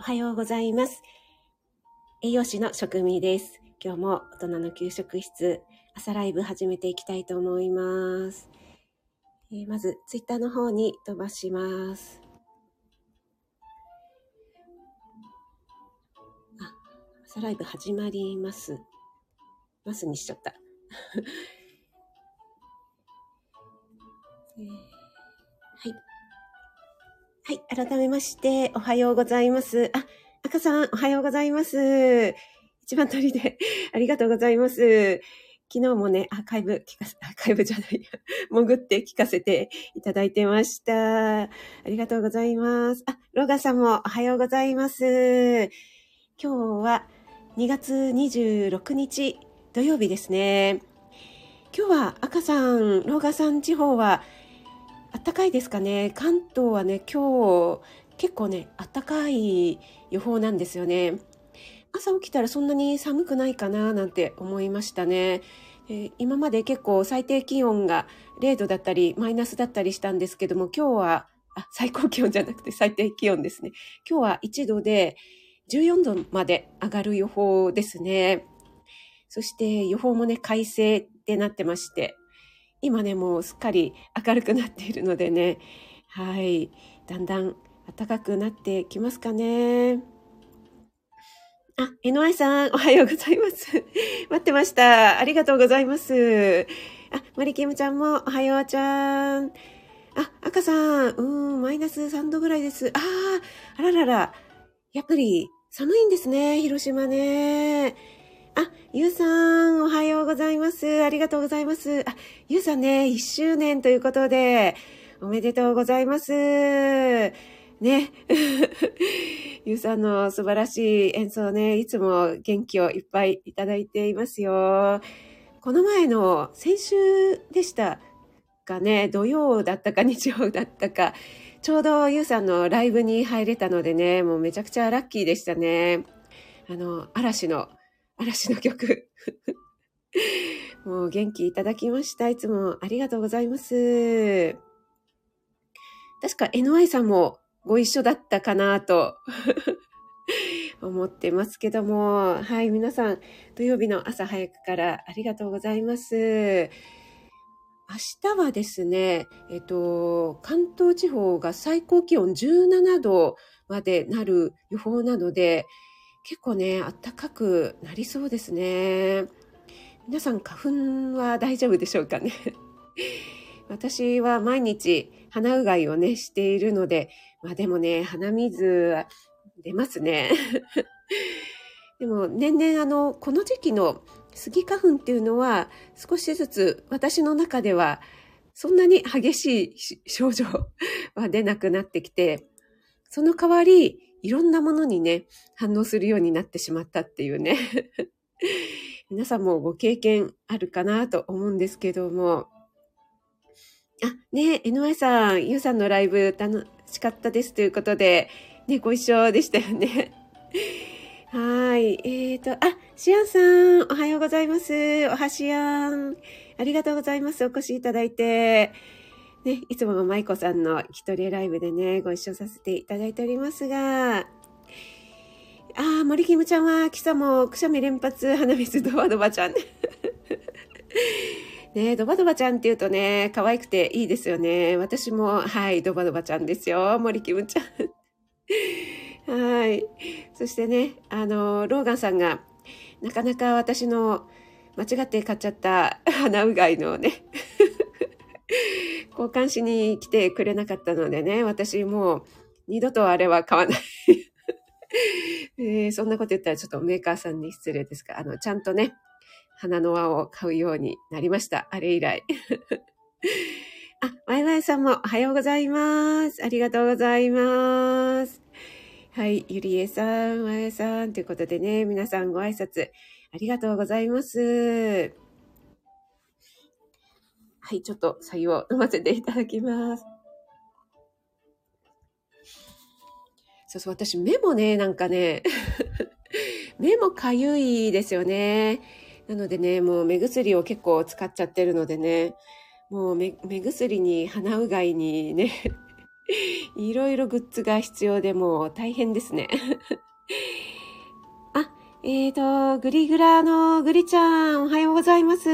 おはようございます。栄養士の食味です。今日も大人の給食室、朝ライブ始めていきたいと思います。えー、まず、ツイッターの方に飛ばします。あ、朝ライブ始まります。ますにしちゃった。えー、はい。改めまして、おはようございます。あ、赤さん、おはようございます。一番鳥で、ありがとうございます。昨日もね、アーカイブ聞かせ、アーカイブじゃない、潜って聞かせていただいてました。ありがとうございます。あ、ロガさんもおはようございます。今日は2月26日土曜日ですね。今日は赤さん、ロガさん地方はあったかいですかね。関東はね、今日結構ね、あったかい予報なんですよね。朝起きたらそんなに寒くないかななんて思いましたね。えー、今まで結構最低気温が0度だったりマイナスだったりしたんですけども、今日は、あ、最高気温じゃなくて最低気温ですね。今日は1度で14度まで上がる予報ですね。そして予報もね、快晴ってなってまして、今ね、もうすっかり明るくなっているのでね、はい、だんだん暖かくなってきますかね。あ、NY さん、おはようございます。待ってました。ありがとうございます。あ、マリキムちゃんも、おはようちゃん。あ、赤さん、うん、マイナス3度ぐらいです。ああ、あららら。やっぱり寒いんですね、広島ね。あ、ゆうさん、おはようございます。ありがとうございます。あ、ゆうさんね、1周年ということで、おめでとうございます。ね。ゆうさんの素晴らしい演奏ね、いつも元気をいっぱいいただいていますよ。この前の先週でしたかね、土曜だったか日曜だったか、ちょうどゆうさんのライブに入れたのでね、もうめちゃくちゃラッキーでしたね。あの、嵐の嵐の曲。もう元気いただきました。いつもありがとうございます。確か NY さんもご一緒だったかなと 思ってますけども、はい、皆さん土曜日の朝早くからありがとうございます。明日はですね、えっと、関東地方が最高気温17度までなる予報なので、結構ね、暖かくなりそうですね。皆さん花粉は大丈夫でしょうかね？私は毎日鼻うがいをね、しているので、まあでもね、鼻水は出ますね。でも年々あの、この時期のスギ花粉っていうのは少しずつ私の中ではそんなに激しい症状は出なくなってきて、その代わりいろんなものにね、反応するようになってしまったっていうね。皆さんもご経験あるかなと思うんですけども。あ、ね NY さん、ゆうさんのライブ楽しかったですということで、ね、ご一緒でしたよね。はい。えっ、ー、と、あ、シアンさん、おはようございます。おはしやん。ありがとうございます。お越しいただいて。ね、いつもの舞子さんの一人ライブでね、ご一緒させていただいておりますが、ああ、森キムちゃんは今朝もくしゃみ連発、鼻水ドバドバちゃん。ねドバドバちゃんって言うとね、可愛くていいですよね。私も、はい、ドバドバちゃんですよ。森キムちゃん。はい。そしてね、あの、ローガンさんが、なかなか私の間違って買っちゃった鼻うがいのね、交換しに来てくれなかったのでね、私もう二度とあれは買わない えー、そんなこと言ったらちょっとメーカーさんに失礼ですが、あの、ちゃんとね、花の輪を買うようになりました。あれ以来。あ、ワイワイさんもおはようございます。ありがとうございます。はい、ゆりえさん、ワイさんということでね、皆さんご挨拶ありがとうございます。はい、ちょっと採用飲ませていただきます。そうそう、私目もね、なんかね、目もかゆいですよね。なのでね、もう目薬を結構使っちゃってるのでね、もう目薬に鼻うがいにね、いろいろグッズが必要でもう大変ですね。あ、えーと、グリグラのグリちゃん、おはようございます。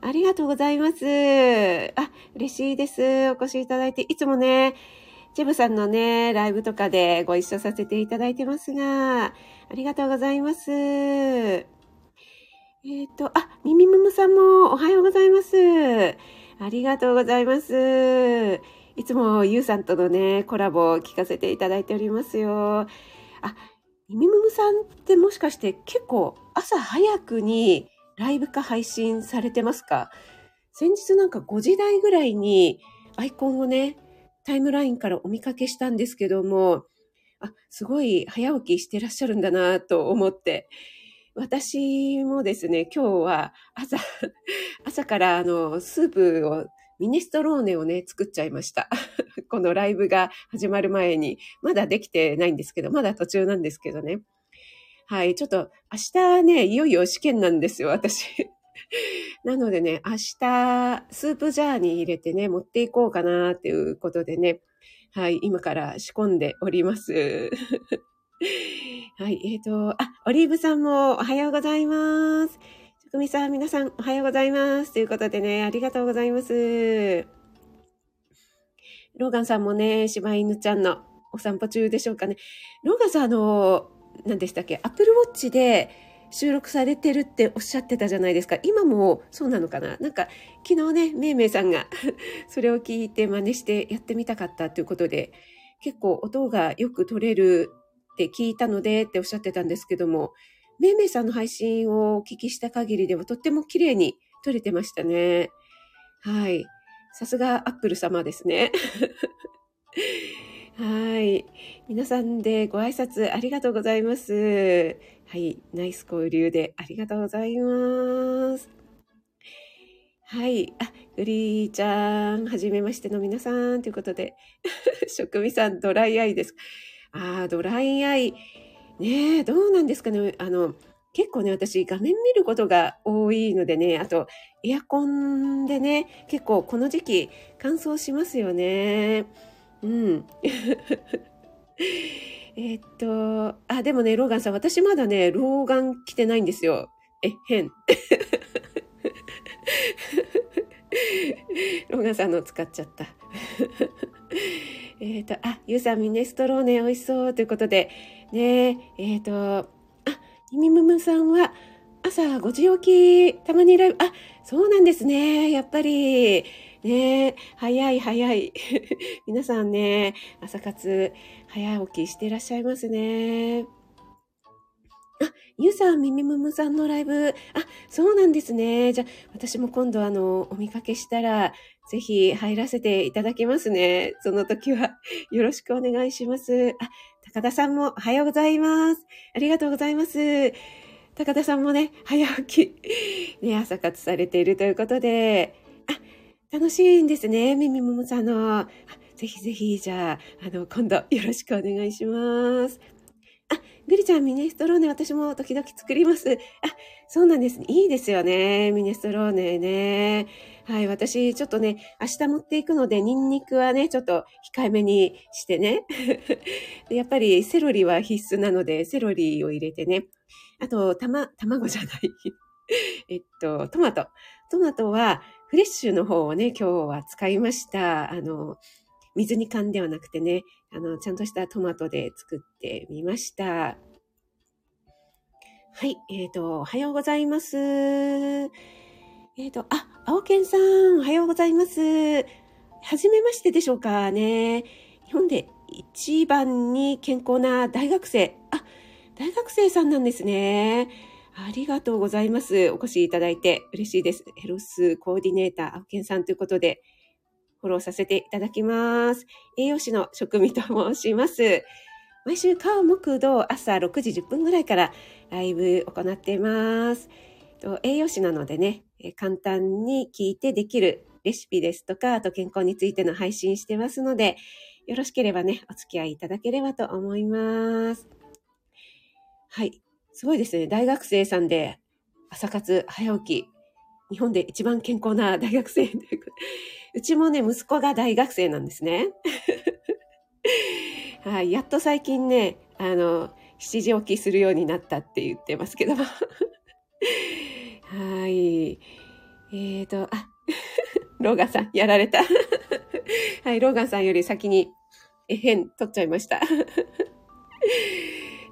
ありがとうございます。あ、嬉しいです。お越しいただいて、いつもね、チェブさんのね、ライブとかでご一緒させていただいてますが、ありがとうございます。えっ、ー、と、あ、ミミムムさんもおはようございます。ありがとうございます。いつもゆうさんとのね、コラボを聞かせていただいておりますよ。あ、ミミムムさんってもしかして結構朝早くにライブか配信されてますか？先日なんか5時台ぐらいにアイコンをね、タイムラインからお見かけしたんですけども、あ、すごい早起きしてらっしゃるんだなと思って、私もですね、今日は朝、朝からあの、スープを、ミネストローネをね、作っちゃいました。このライブが始まる前に、まだできてないんですけど、まだ途中なんですけどね。はい、ちょっと明日ね、いよいよ試験なんですよ、私。なのでね、明日、スープジャーに入れてね、持っていこうかなっていうことでね、はい、今から仕込んでおります。はい、えっ、ー、と、あ、オリーブさんもおはようございます。職味さん、皆さんおはようございます。ということでね、ありがとうございます。ローガンさんもね、柴犬ちゃんのお散歩中でしょうかね。ローガンさん、あの、何でしたっけ、アップルウォッチで収録されてるっておっしゃってたじゃないですか。今もそうなのかな？なんか、昨日ね、めいめいさんが それを聞いて真似してやってみたかったということで、結構音がよく取れるって聞いたのでっておっしゃってたんですけども、めいめいさんの配信をお聞きした限りではとっても綺麗に撮れてましたね。はい。さすがアップル様ですね。はい。皆さんでご挨拶ありがとうございます。はい。ナイス交流でありがとうございます。はい。あ、グリーちゃん、はじめましての皆さんということで、職味さん、ドライアイです。ああ、ドライアイ。ねえ、どうなんですかね。あの、結構ね、私画面見ることが多いのでね、あとエアコンでね、結構この時期乾燥しますよね。うん。えっと、あ、でもね、ローガンさん、私まだね、老眼来てないんですよ。え、変。ローガンさんの使っちゃった。えっ、と、あ、ゆうさんミネストローネ美味しそうということで、ねえ、っ、ー、と、あ、みむむさんは朝5時起き、たまにライブ、あ、そうなんですね。やっぱり、ねえ早い早い。皆さんね、朝活早起きしていらっしゃいますね。あ、ゆうさん、みみむむさんのライブ。あ、そうなんですね。じゃあ、私も今度あの、お見かけしたら、ぜひ入らせていただきますね。その時は よろしくお願いします。あ、高田さんもおはようございます。ありがとうございます。高田さんもね、早起き、ね、朝活されているということで、楽しいんですね。みみももさんの。ぜひぜひ、じゃあ、あの、今度よろしくお願いします。あ、グリちゃん、ミネストローネ、私も時々作ります。あ、そうなんですね。いいですよね。ミネストローネね。はい、私、ちょっとね、明日持っていくので、ニンニクはね、ちょっと控えめにしてね。やっぱり、セロリは必須なので、セロリを入れてね。あと、たま、卵じゃない。えっと、トマト。トマトは、フレッシュの方をね、今日は使いました。あの、水煮缶ではなくてね、あの、ちゃんとしたトマトで作ってみました。はい、えっ、ー、と、おはようございます。えっ、ー、と、あ、青健さん、おはようございます。はじめましてでしょうかね。日本で一番に健康な大学生。あ、大学生さんなんですね。ありがとうございます。お越しいただいて嬉しいです。ヘロスコーディネーター、青健さんということで、フォローさせていただきます。栄養士の職味と申します。毎週火木土朝6時10分ぐらいからライブ行っています。栄養士なのでね、簡単に聞いてできるレシピですとか、あと健康についての配信してますので、よろしければね、お付き合いいただければと思います。はい。すごいですね。大学生さんで朝活早起き。日本で一番健康な 大学生う。ちもね、息子が大学生なんですね。はい、やっと最近ね、あの、7時起きするようになったって言ってますけども。はい。えーと、あ、ローガンさん、やられた。はい、ローガンさんより先に、えへん、取っちゃいました。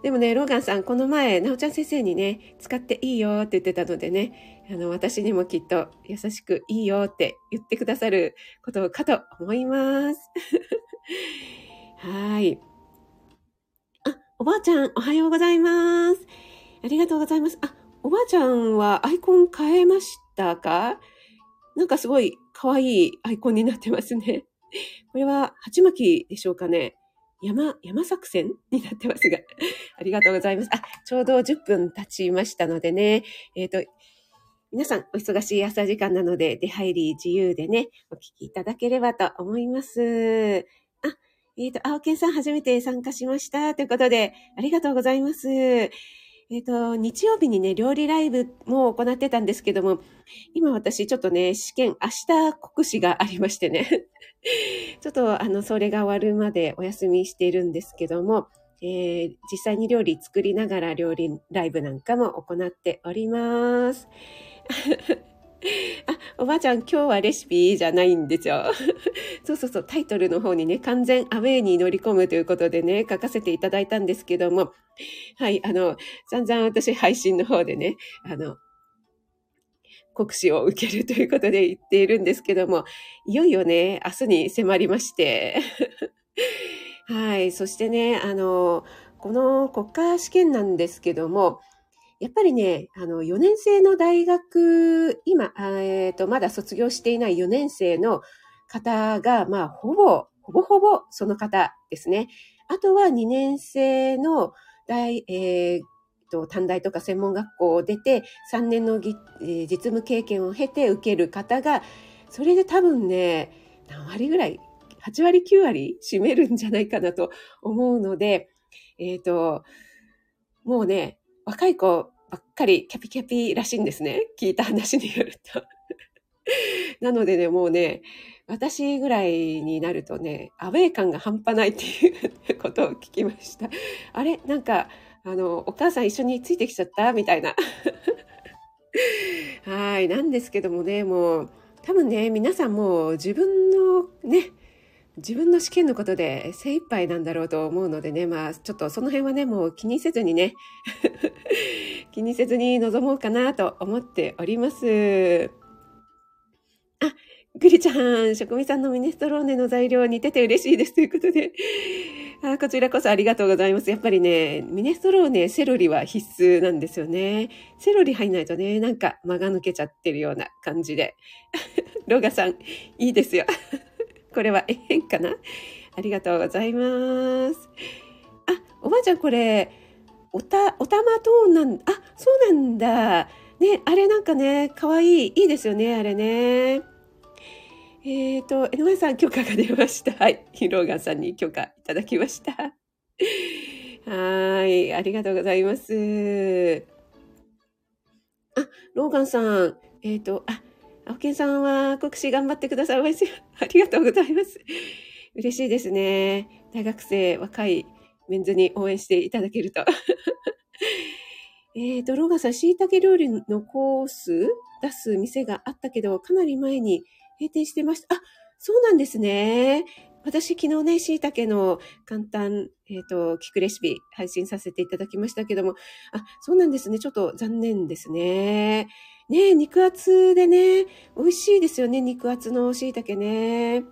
でもね、ローガンさん、この前、なおちゃん先生にね、使っていいよって言ってたのでね、あの、私にもきっと優しくいいよって言ってくださることかと思います。はい。あ、おばあちゃん、おはようございます。ありがとうございます。あ、おばあちゃんはアイコン変えましたか？なんかすごい可愛いアイコンになってますね。これは、鉢巻きでしょうかね。山、山作戦？になってますが。ありがとうございます。あ、ちょうど10分経ちましたのでね。えっ、ー、と、皆さんお忙しい朝時間なので、出入り自由でね、お聞きいただければと思います。あえっ、ー、と、青健さん初めて参加しました。ということで、ありがとうございます。えっ、ー、と、日曜日にね、料理ライブも行ってたんですけども、今私ちょっとね、試験、明日国試がありましてね、ちょっとあの、それが終わるまでお休みしているんですけども、えー、実際に料理作りながら料理ライブなんかも行っております。あ、おばあちゃん、今日はレシピじゃないんですよ。そうそうそう、タイトルの方にね、完全アウェイに乗り込むということでね、書かせていただいたんですけども、はい、あの、散々私配信の方でね、あの、国試を受けるということで言っているんですけども、いよいよね、明日に迫りまして、はい、そしてね、あの、この国家試験なんですけども、やっぱりね、あの、4年生の大学、今、えっ、ー、と、まだ卒業していない4年生の方が、まあ、ほぼ、ほぼほぼその方ですね。あとは2年生の大、えー、と、短大とか専門学校を出て、3年の、えー、実務経験を経て受ける方が、それで多分ね、何割ぐらい、8割9割占めるんじゃないかなと思うので、えっ、ー、と、もうね、若い子ばっかりキャピキャピらしいんですね。聞いた話によると。なのでね、もうね、私ぐらいになるとね、アウェイ感が半端ないっていうことを聞きました。あれ？なんか、あの、お母さん一緒についてきちゃった？みたいな。はい。なんですけどもね、もう、多分ね、皆さんもう自分のね、自分の試験のことで精一杯なんだろうと思うのでね、まあ、ちょっとその辺はね、もう気にせずにね、気にせずに臨もうかなと思っております。あ、グリちゃん、職味さんのミネストローネの材料似てて嬉しいですということで、あこちらこそありがとうございます。やっぱりね、ミネストローネ、セロリは必須なんですよね。セロリ入んないとね、なんか間が抜けちゃってるような感じで。ロガさん、いいですよ。これはえへんかな？ありがとうございます。あ、おばあちゃんこれ、おた、おたまトーンなん、あ、そうなんだ。ね、あれなんかね、かわいい。いいですよね、あれね。えっ、ー、と、江上さん許可が出ました。はい。ヒローガンさんに許可いただきました。はい。ありがとうございます。あ、ローガンさん。えっ、ー、と、あ、青木さんは国試頑張ってくださいますよ。ありがとうございます。嬉しいですね。大学生、若いメンズに応援していただけると。えーと、ローガさん、椎茸料理のコース出す店があったけど、かなり前に閉店してました。あ、そうなんですね。私、昨日ね、椎茸の簡単、えっ、ー、と、聞くレシピ配信させていただきましたけども、あ、そうなんですね。ちょっと残念ですね。ね肉厚でね、美味しいですよね、肉厚の椎茸ね。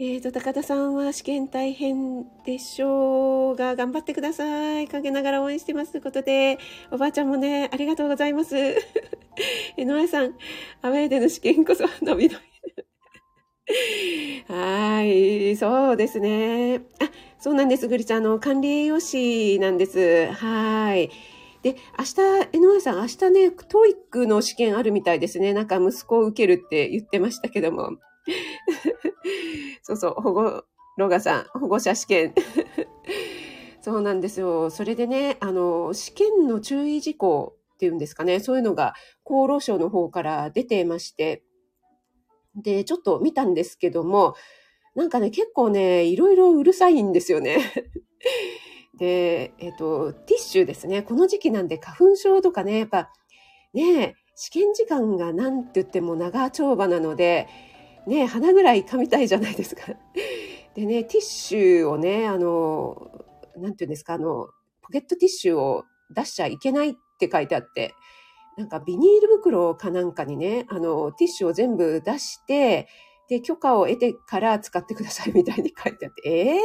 えっ、ー、と、高田さんは試験大変でしょうが、頑張ってください。陰ながら応援してますということで、おばあちゃんもね、ありがとうございます。えのあさん、アウェイでの試験こそ、伸び伸び。はい、そうですね。あ、そうなんです、グリちゃん。の、管理栄養士なんです。はい。で、明日、江上さん、明日ね、 TOEIC の試験あるみたいですね。なんか息子も受けるって言ってましたけども。そうそう、保護、ロガさん、保護者試験。そうなんですよ。それでね、あの、試験の注意事項っていうんですかね。そういうのが厚労省の方から出てまして。で、ちょっと見たんですけども、なんかね、結構ね、いろいろうるさいんですよね。で、えっ、と、ティッシュですね。この時期なんで花粉症とかね、やっぱ、ね、試験時間がなんて言っても長丁場なので、ね、鼻ぐらい噛みたいじゃないですか。でね、ティッシュをね、あの、なんて言うんですか、あの、ポケットティッシュを出しちゃいけないって書いてあって、なんかビニール袋かなんかにね、あの、ティッシュを全部出して、で、許可を得てから使ってくださいみたいに書いてあって、ええー、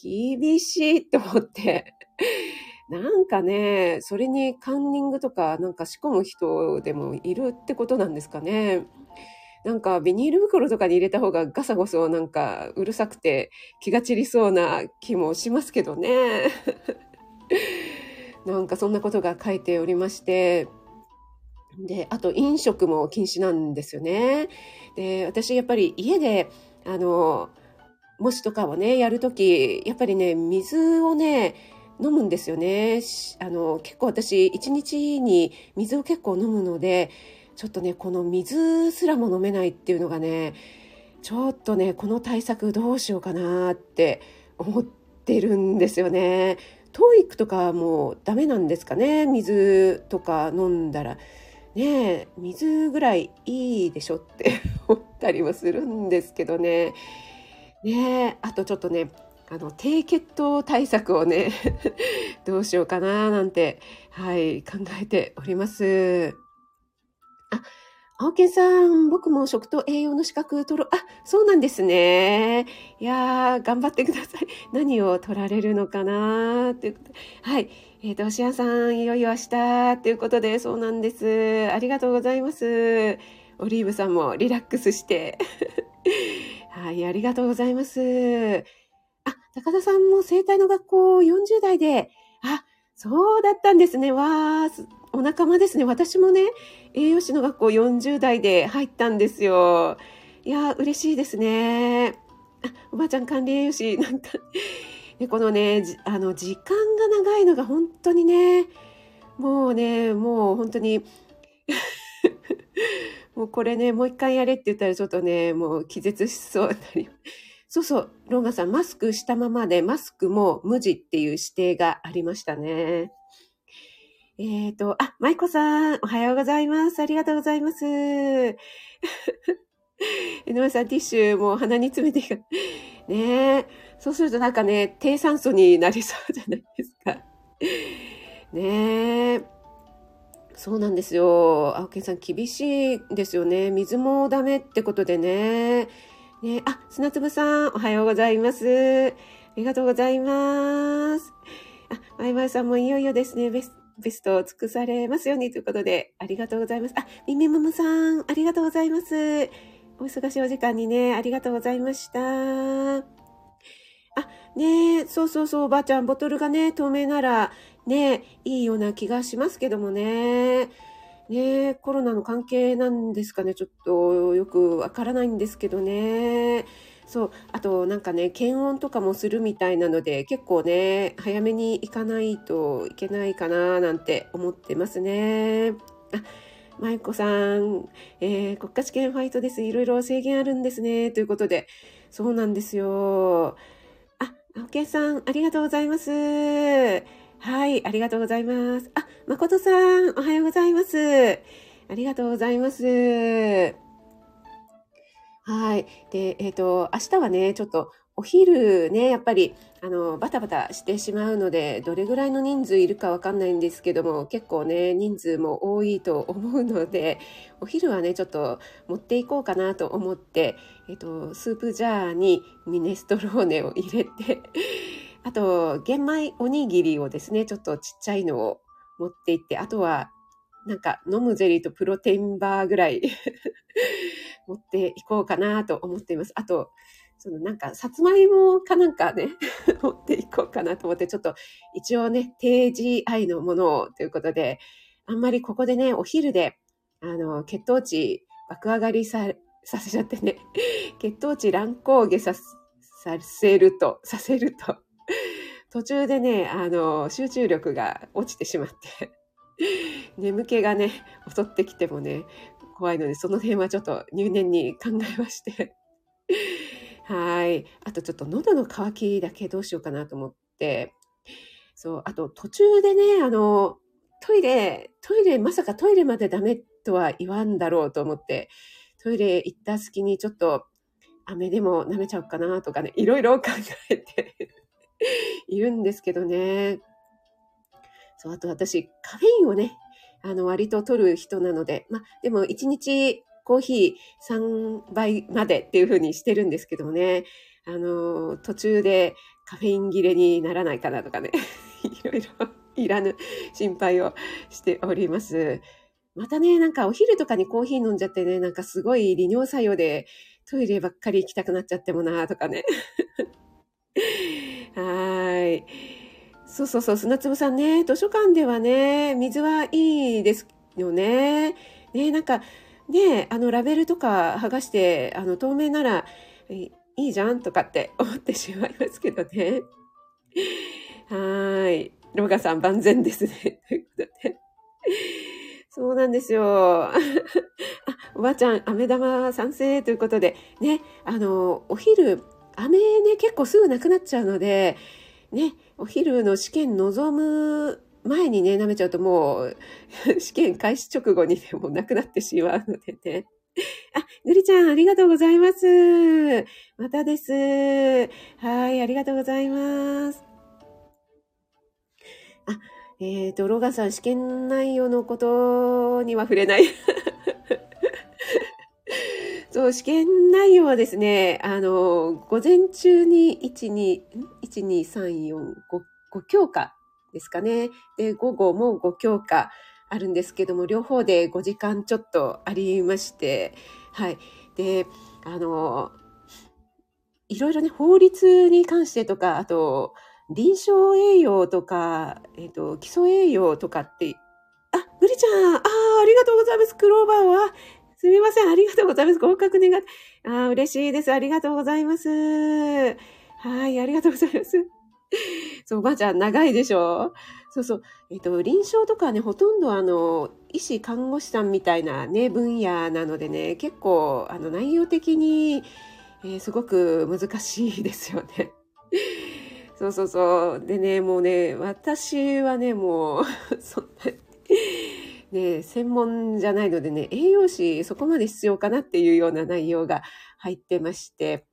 厳しいと思って。なんかね、それにカンニングとかなんか仕込む人でもいるってことなんですかね。なんかビニール袋とかに入れた方がガサゴソなんかうるさくて気が散りそうな気もしますけどね。なんかそんなことが書いておりまして、で、あと飲食も禁止なんですよね。で、私やっぱり家で、あの、模試とかをね、やるとき、やっぱりね、水をね、飲むんですよね。あの、結構私、一日に水を結構飲むので、ちょっとね、この水すらも飲めないっていうのがね、ちょっとね、この対策どうしようかなって思ってるんですよね。トーイックとかもダメなんですかね？水とか飲んだら。ね水ぐらいいいでしょって思ったりもするんですけどね。ねあとちょっとね、あの、低血糖対策をね どうしようかななんて、はい、考えております。あ、青木さん、僕も食と栄養の資格取ろう。あ、そうなんですね。いやー、頑張ってください。何を取られるのかなということで。はい。えっ、ー、と、しやさん、いよいよ明日ということで、そうなんです。ありがとうございます。オリーブさんもリラックスして。はい、ありがとうございます。あ、高田さんも生体の学校40代で、あ、そうだったんですね。わー、お仲間ですね。私もね、栄養士の学校40代で入ったんですよ。いやー、嬉しいですね。あ、おばあちゃん管理栄養士、なんか、このね、あの、時間が長いのが本当にね、もうね、もう本当にもうこれね、もう一回やれって言ったらちょっとね、もう気絶しそうになり そうそう、ロンガさん、マスクしたままで、マスクも無地っていう指定がありましたね。えっ、ー、と、あ、舞子さん、おはようございます。ありがとうございます。江上さん、ティッシュ、もう鼻に詰めていく。ねえ。そうするとなんかね、低酸素になりそうじゃないですか。ねえ。そうなんですよ。青木さん、厳しいですよね。水もダメってことでね。ねあ、砂粒さん、おはようございます。ありがとうございます。あ、まいまいさんもいよいよですね。ベスベストを尽くされますようにということで、ありがとうございます。あ、みみむむさん、ありがとうございます。お忙しいお時間にね、ありがとうございました。あ、ねそうそうそう、おばあちゃん、ボトルがね、透明なら、ねいいような気がしますけどもね。ねコロナの関係なんですかね、ちょっとよくわからないんですけどね。そう、あとなんかね、検温とかもするみたいなので、結構ね、早めに行かないといけないかな、なんて思ってますね。あ、舞子さん、えー、国家試験ファイトです。いろいろ制限あるんですね。ということで、そうなんですよ。青木さん、ありがとうございます。はい、ありがとうございます。あ、誠さん、おはようございます。ありがとうございます。はい。で、えっ、ー、と、明日はね、ちょっとお昼ね、やっぱり、あの、バタバタしてしまうので、どれぐらいの人数いるかわかんないんですけども、結構ね、人数も多いと思うので、お昼はね、ちょっと持っていこうかなと思って、えっと、スープジャーにミネストローネを入れて、あと、玄米おにぎりをですね、ちょっとちっちゃいのを持っていって、あとは、なんか飲むゼリーとプロテインバーぐらい 持っていこうかなと思っています。あと、そのなんか、さつまいもかなんかね、持っていこうかなと思って、ちょっと一応ね、低 GI のものをということで、あんまりここでね、お昼で、あの、血糖値爆上がりさ、させちゃってね、血糖値乱高下さ、させると、させると、途中でね、あの、集中力が落ちてしまって 眠気がね、襲ってきてもね、怖いので、その辺はちょっと入念に考えまして。はい。あとちょっと喉の渇きだけどうしようかなと思って、そう、あと途中でね、あの、トイレ、トイレ、まさかトイレまでダメとは言わんだろうと思って、トイレ行った隙にちょっと、飴でも舐めちゃおうかなとかね、いろいろ考えて いるんですけどね。そう、あと私、カフェインをね、あの、割と取る人なので、まあ、でも1日コーヒー3倍までっていう風にしてるんですけどもね、あの、途中でカフェイン切れにならないかなとかね、いろいろいらぬ心配をしております。またね、なんかお昼とかにコーヒー飲んじゃってね、なんかすごい利尿作用でトイレばっかり行きたくなっちゃってもなとかね。はい。そうそうそう、砂粒さんね、図書館ではね、水はいいですよね。ね、なんか、ね、あの、ラベルとか剥がして、あの、透明ならいいじゃんとかって 思ってしまいますけどね。はい。ロガさん万全ですね。ということで。そうなんですよ。あ、おばあちゃん、飴玉賛成ということで、ね、あの、お昼、飴ね、結構すぐなくなっちゃうので、ね、お昼の試験臨む前にね、舐めちゃうともう、試験開始直後にでもなくなってしまうのでね。あ、ぬりちゃん、ありがとうございます。またです。はい、ありがとうございます。あ、えっ、ー、と、ロガさん、試験内容のことには触れない。そう、試験内容はですね、あの、午前中に1、2、1、2、3、4、5、5教科ですかね。で、午後も5教科あるんですけども、両方で5時間ちょっとありまして、はい。で、あの、いろいろね、法律に関してとか、あと、臨床栄養とか、えっ、ー、と、基礎栄養とかって、あ、ぐりちゃん、ああ、ありがとうございます。クローバーは、すみません。ありがとうございます。合格願って。ああ、嬉しいです。ありがとうございます。はい、ありがとうございます。そう、おばあちゃん、長いでしょ？そうそう。えっ、ー、と、臨床とかね、ほとんどあの、医師、看護師さんみたいなね、分野なのでね、結構、あの、内容的に、えー、すごく難しいですよね。そうそうそう。でね、もうね、私はね、もう そんな、ね、専門じゃないのでね、栄養士そこまで必要かなっていうような内容が入ってまして、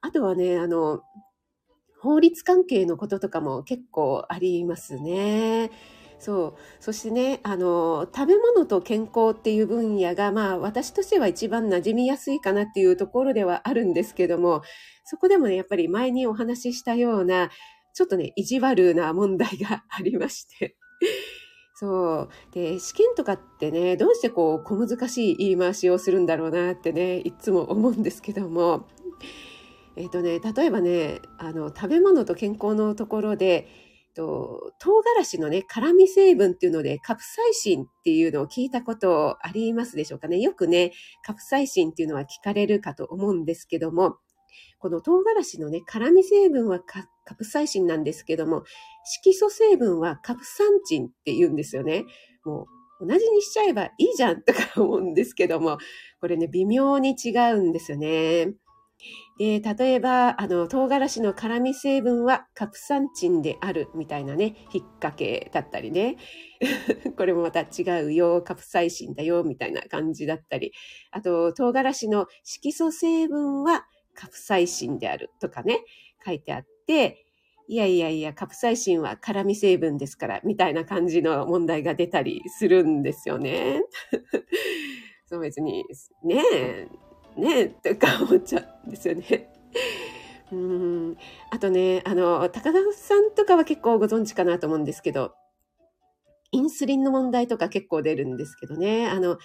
あとはね、あの、法律関係のこととかも結構ありますね。そう。そしてね、あの、食べ物と健康っていう分野が、まあ、私としては一番馴染みやすいかなっていうところではあるんですけども、そこでもね、やっぱり前にお話ししたような、ちょっとね、意地悪な問題がありまして。そう。で、試験とかってね、どうしてこう、小難しい言い回しをするんだろうなってね、いつも思うんですけども、えっ、ー、とね、例えばね、あの、食べ物と健康のところで、と唐辛子のね、辛味成分っていうので、カプサイシンっていうのを聞いたことありますでしょうかね。よくね、カプサイシンっていうのは聞かれるかと思うんですけども、この唐辛子のね、辛味成分はカプサイシンなんですけども、色素成分はカプサンチンって言うんですよね。もう同じにしちゃえばいいじゃんとか思うんですけども、これね、微妙に違うんですよね。で、例えば、あの、唐辛子の辛味成分はカプサンチンであるみたいなね、引っ掛けだったりね。これもまた違うよ、カプサイシンだよ、みたいな感じだったり。あと、唐辛子の色素成分はカプサイシンであるとかね、書いてあって、いやいやいや、カプサイシンは辛味成分ですから、みたいな感じの問題が出たりするんですよね。そう別に、ねえ、ねえ、ってか思っちゃうんですよね。うんあとね、あの、高田さんとかは結構ご存知かなと思うんですけど、インスリンの問題とか結構出るんですけどね、あの、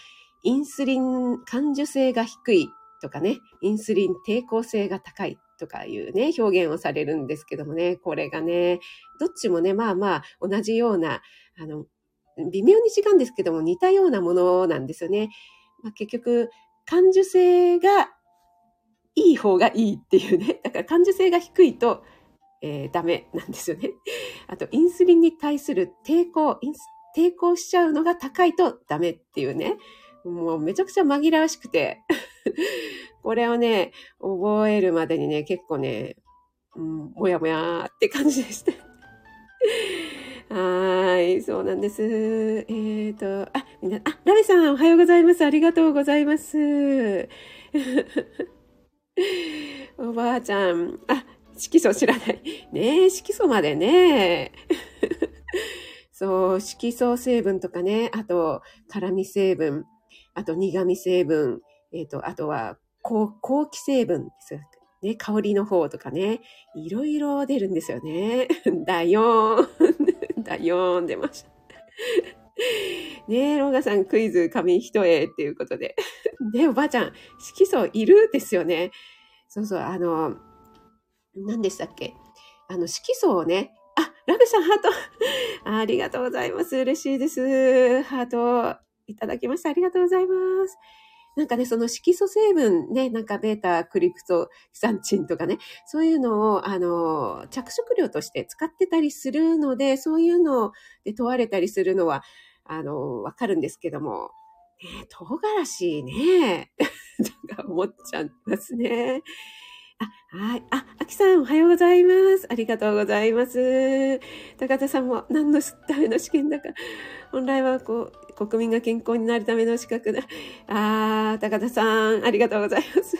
インスリン感受性が低いとかね、インスリン抵抗性が高いとかいうね、表現をされるんですけどもね、これがね、どっちもね、まあまあ同じような、あの、微妙に違うんですけども似たようなものなんですよね。まあ、結局、感受性がいい方がいいっていうね。だから感受性が低いと、えー、ダメなんですよね。あと、インスリンに対する抵抗、抵抗しちゃうのが高いとダメっていうね。もうめちゃくちゃ紛らわしくて、これをね、覚えるまでにね、結構ね、うん、もやもやって感じでした。はい、そうなんです。えっ、ー、と、あ、みんな、あ、ラメさん、おはようございます。ありがとうございます。おばあちゃん、あ、色素知らない。ねえ、色素までね。そう、色素成分とかね、あと、辛味成分、あと苦味成分、えっ、ー、と、あとは、後期成分ですね、香りの方とかね、いろいろ出るんですよね。だよーん。だよーん出ました。ねえ、ローガさんクイズ紙一重っていうことで。ねおばあちゃん、色素いる？ですよね。そうそう、あの、何でしたっけ？あの、色素をね、あ、ラベさんハート ありがとうございます。嬉しいです。ハートいただきました。ありがとうございます。なんかね、その色素成分ね、なんかベータクリプトサンチンとかね、そういうのを、あの、着色料として使ってたりするので、そういうので問われたりするのは、あの、わかるんですけども、ね、唐辛子ね、なんか思っちゃいますね。あ、はい。あ、あきさん、おはようございます。ありがとうございます。高田さんも何のための試験だか。本来は、こう、国民が健康になるための資格だ。あー、高田さん、ありがとうございます。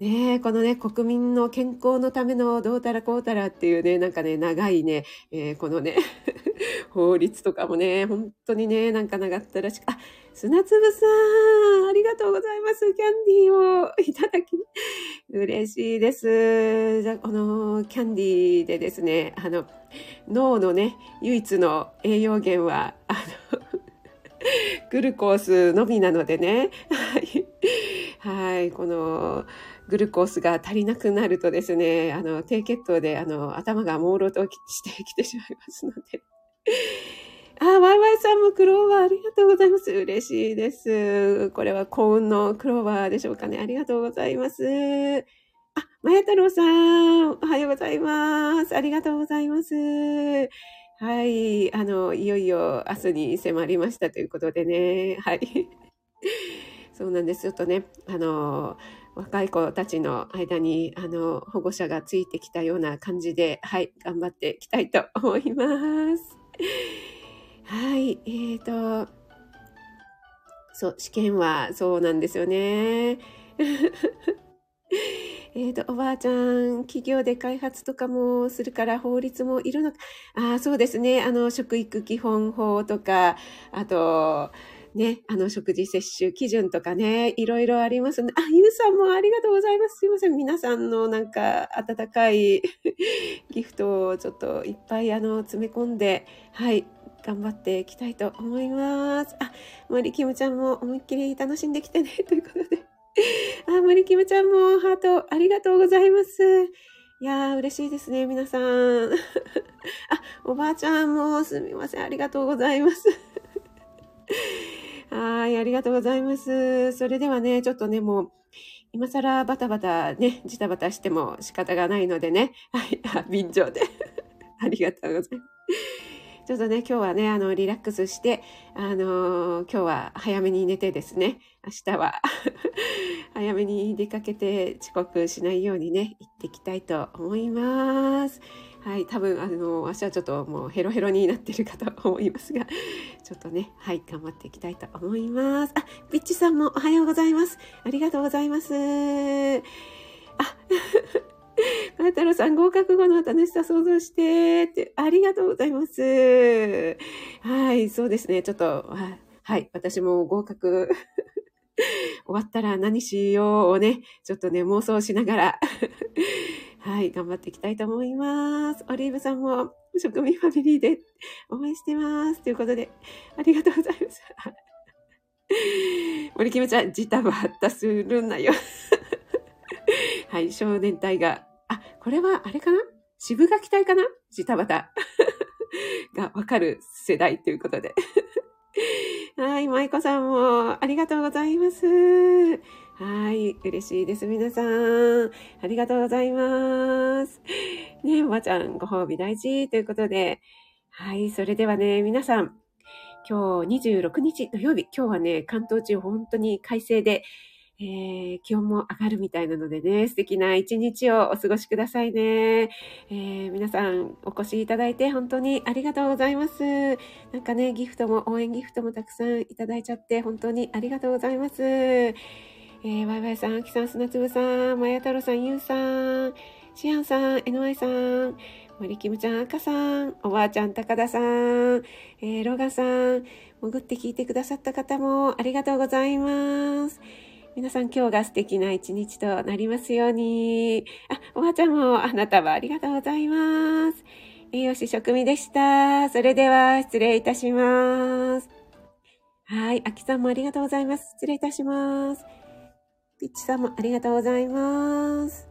ねえ、このね、国民の健康のためのどうたらこうたらっていうね、なんかね、長いね、えー、このね、法律とかもね、本当にね、なんか長ったらしく、あ、砂粒さん、ありがとうございます。キャンディーをいただき、嬉しいです。じゃこのキャンディーでですね、あの、脳のね、唯一の栄養源は、あの、グルコースのみなのでね、はい。この、グルコースが足りなくなるとですね、あの、低血糖で、あの、頭が朦朧としてきてしまいますので。あ、ワイワイさんもクローバーありがとうございます。嬉しいです。これは幸運のクローバーでしょうかね。ありがとうございます。あ、まや太郎さん、おはようございます。ありがとうございます。はい。あの、いよいよ明日に迫りましたということでね。はい。そうなんです。ちょっとね、あの、若い子たちの間に、あの、保護者がついてきたような感じで、はい、頑張っていきたいと思います。はい、えーと、そう、試験はそうなんですよね。えっと、おばあちゃん、企業で開発とかもするから法律もいるのか。ああ、そうですね。あの、食育基本法とか、あと、ね、あの、食事摂取基準とかね、いろいろありますね。あ、ゆうさんもありがとうございます。すいません。皆さんのなんか、温かい ギフトをちょっといっぱいあの、詰め込んで、はい、頑張っていきたいと思います。あ、森キムちゃんも思いっきり楽しんできてね、ということで。あ、森キムちゃんもハートありがとうございます。いやー、嬉しいですね、皆さん。あ、おばあちゃんもすみません。ありがとうございます。はい、ありがとうございます。それではね、ちょっとね、もう、今更バタバタね、ジタバタしても仕方がないのでね、はい、あ便乗で。ありがとうございます。ちょっとね、今日はね、あの、リラックスして、あのー、今日は早めに寝てですね、明日は 早めに出かけて遅刻しないようにね、行ってきたいと思います。はい、多分、あの、足はちょっともうヘロヘロになってるかと思いますが、ちょっとね、はい、頑張っていきたいと思います。あ、ビッチさんもおはようございます。ありがとうございます。あ、マ太郎さん、合格後の楽しさ想像してって、ありがとうございます。はい、そうですね、ちょっと、はい、私も合格 終わったら何しようをね、ちょっとね、妄想しながら はい、頑張っていきたいと思います。オリーブさんも、食味ファミリーで応援してます。ということで、ありがとうございます。森キムちゃん、ジタバタするなよ。はい、少年隊が、これはあれかな？渋垣隊かな？ジタバタ がわかる世代ということで。はい、舞子さんもありがとうございます。はい、嬉しいです。皆さん。ありがとうございます。ねおばちゃん、ご褒美大事ということで。はい、それではね、皆さん。今日26日土曜日、今日はね、関東地方本当に快晴で、えー、気温も上がるみたいなのでね、素敵な一日をお過ごしくださいね。えー、皆さんお越しいただいて本当にありがとうございます。なんかね、ギフトも、応援ギフトもたくさんいただいちゃって本当にありがとうございます。えー、ワイワイさん、アキさん、砂粒さん、まや太郎さん、ゆうさん、しあんさん、NY さん、森キムちゃん、赤さん、おばあちゃん、高田さん、えー、ロガさん、潜って聞いてくださった方もありがとうございます。皆さん今日が素敵な一日となりますように。あ、おばあちゃんもあなたはありがとうございます。栄養士職味でした。それでは失礼いたします。はい。あきさんもありがとうございます。失礼いたします。ピッチさんもありがとうございます。